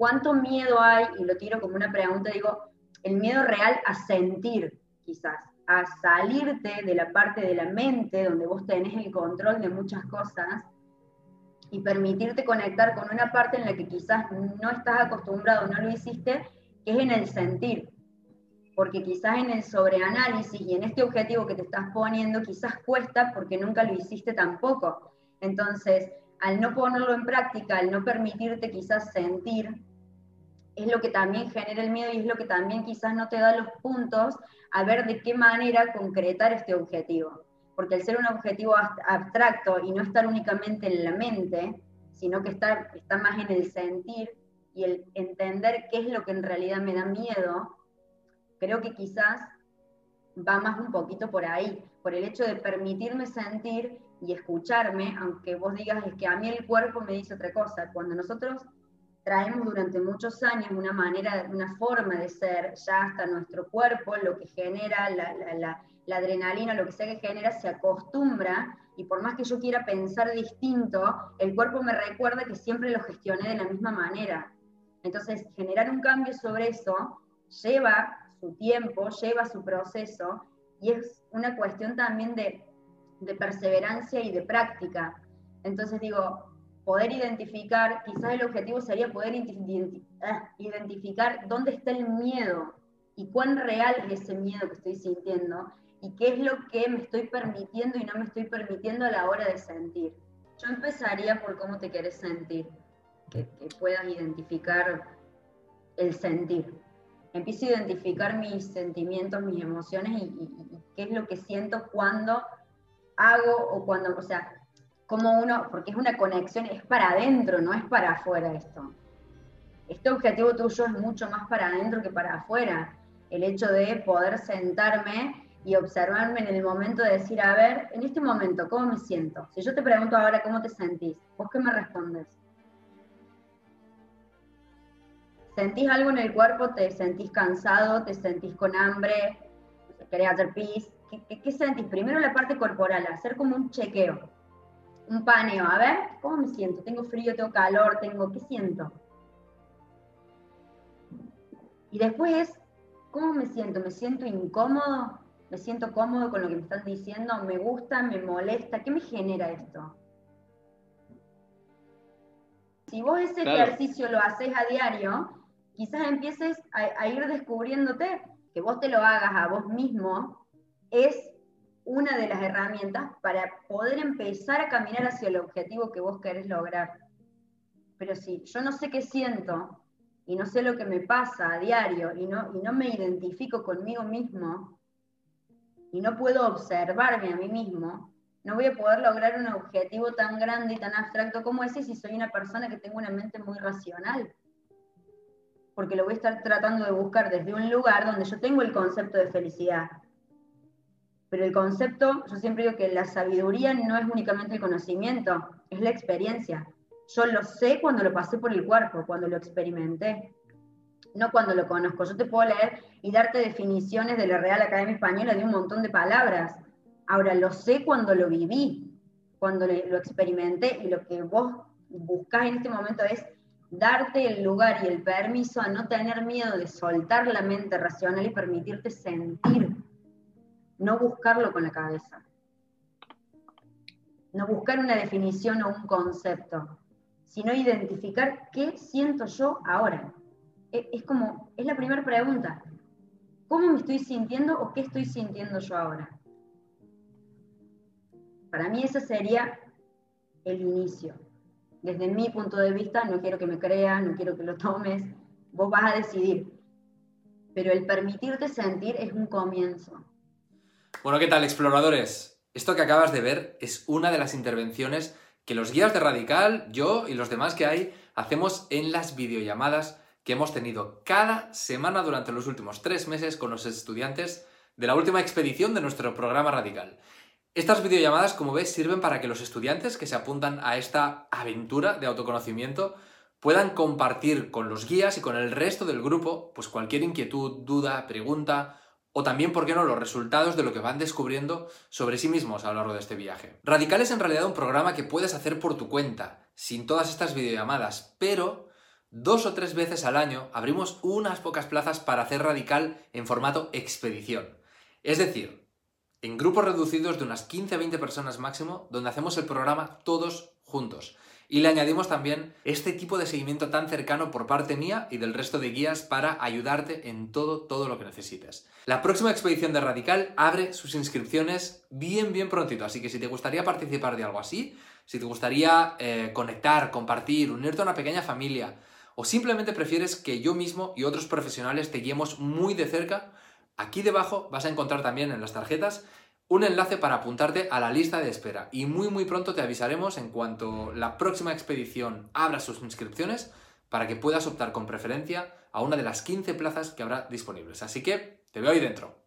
¿cuánto miedo hay? Y lo tiro como una pregunta, digo, el miedo real a sentir, quizás, a salirte de la parte de la mente donde vos tenés el control de muchas cosas y permitirte conectar con una parte en la que quizás no estás acostumbrado, no lo hiciste, que es en el sentir. Porque quizás en el sobreanálisis y en este objetivo que te estás poniendo, quizás cuesta porque nunca lo hiciste tampoco. Entonces, al no ponerlo en práctica, al no permitirte quizás sentir, es lo que también genera el miedo y es lo que también quizás no te da los puntos a ver de qué manera concretar este objetivo. Porque al ser un objetivo abstracto y no estar únicamente en la mente, sino que está, está más en el sentir y el entender qué es lo que en realidad me da miedo, creo que quizás va más un poquito por ahí, por el hecho de permitirme sentir y escucharme, aunque vos digas es que a mí el cuerpo me dice otra cosa. Cuando nosotros traemos durante muchos años una manera, una forma de ser, ya hasta nuestro cuerpo, lo que genera la, adrenalina, lo que sea que genera, se acostumbra y por más que yo quiera pensar distinto, el cuerpo me recuerda que siempre lo gestioné de la misma manera. Entonces, generar un cambio sobre eso lleva su tiempo, lleva su proceso y es una cuestión también de, de perseverancia y de práctica. Entonces digo, poder identificar, quizás el objetivo sería poder ah, identificar dónde está el miedo y cuán real es ese miedo que estoy sintiendo y qué es lo que me estoy permitiendo y no me estoy permitiendo a la hora de sentir. Yo empezaría por cómo te querés sentir, que, puedas identificar el sentir. Empiezo a identificar mis sentimientos, mis emociones y, y qué es lo que siento cuando hago o cuando, o sea, como uno, porque es una conexión, es para adentro, no es para afuera esto. Este objetivo tuyo es mucho más para adentro que para afuera. El hecho de poder sentarme y observarme en el momento de decir, a ver, en este momento, ¿cómo me siento? Si yo te pregunto ahora cómo te sentís, ¿vos qué me respondes? ¿Sentís algo en el cuerpo? ¿Te sentís cansado? ¿Te sentís con hambre? ¿Querés hacer pis? ¿Qué, qué sentís? Primero la parte corporal, hacer como un chequeo un paneo, a ver, ¿cómo me siento? ¿Tengo frío, tengo calor, tengo, qué siento? Y después, ¿cómo me siento? ¿Me siento incómodo? ¿Me siento cómodo con lo que me están diciendo? ¿Me gusta? ¿Me molesta? ¿Qué me genera esto? Si vos ese ejercicio lo haces a diario, quizás empieces a, a ir descubriéndote que vos te lo hagas a vos mismo, es una de las herramientas para poder empezar a caminar hacia el objetivo que vos querés lograr. Pero si yo no sé qué siento y no sé lo que me pasa a diario y no, y no me identifico conmigo mismo y no puedo observarme a mí mismo, no voy a poder lograr un objetivo tan grande y tan abstracto como ese si soy una persona que tengo una mente muy racional. Porque lo voy a estar tratando de buscar desde un lugar donde yo tengo el concepto de felicidad, pero el concepto, yo siempre digo que la sabiduría no es únicamente el conocimiento, es la experiencia. Yo lo sé cuando lo pasé por el cuerpo, cuando lo experimenté, no cuando lo conozco. Yo te puedo leer y darte definiciones de la Real Academia Española de un montón de palabras. Ahora lo sé cuando lo viví, cuando lo experimenté y lo que vos buscás en este momento es darte el lugar y el permiso a no tener miedo de soltar la mente racional y permitirte sentir no buscarlo con la cabeza. No buscar una definición o un concepto, sino identificar qué siento yo ahora. E, es como, es la primera pregunta. ¿Cómo me estoy sintiendo o qué estoy sintiendo yo ahora? Para mí ese sería el inicio. Desde mi punto de vista, no quiero que me creas, no quiero que lo tomes, vos vas a decidir. Pero el permitirte sentir es un comienzo. Bueno, ¿qué tal, exploradores? Esto que acabas de ver es una de las intervenciones que los guías de Radical, yo y los demás que hay, hacemos en las videollamadas que hemos tenido cada semana durante los últimos tres meses con los estudiantes de la última expedición de nuestro programa Radical. Estas videollamadas, como ves, sirven para que los estudiantes que se apuntan a esta aventura de autoconocimiento puedan compartir con los guías y con el resto del grupo pues cualquier inquietud, duda, pregunta o también, ¿por qué no?, los resultados de lo que van descubriendo sobre sí mismos a lo largo de este viaje. Radical es en realidad un programa que puedes hacer por tu cuenta, sin todas estas videollamadas, pero dos o tres veces al año abrimos unas pocas plazas para hacer radical en formato expedición. Es decir, en grupos reducidos de unas 15-20 personas máximo, donde hacemos el programa todos juntos. Y le añadimos también este tipo de seguimiento tan cercano por parte mía y del resto de guías para ayudarte en todo, todo lo que necesites. La próxima expedición de Radical abre sus inscripciones bien, bien prontito, así que si te gustaría participar de algo así, si te gustaría eh, conectar, compartir, unirte a una pequeña familia, o simplemente prefieres que yo mismo y otros profesionales te guiemos muy de cerca, aquí debajo vas a encontrar también en las tarjetas un enlace para apuntarte a la lista de espera y muy muy pronto te avisaremos en cuanto la próxima expedición abra sus inscripciones para que puedas optar con preferencia a una de las 15 plazas que habrá disponibles. Así que te veo ahí dentro.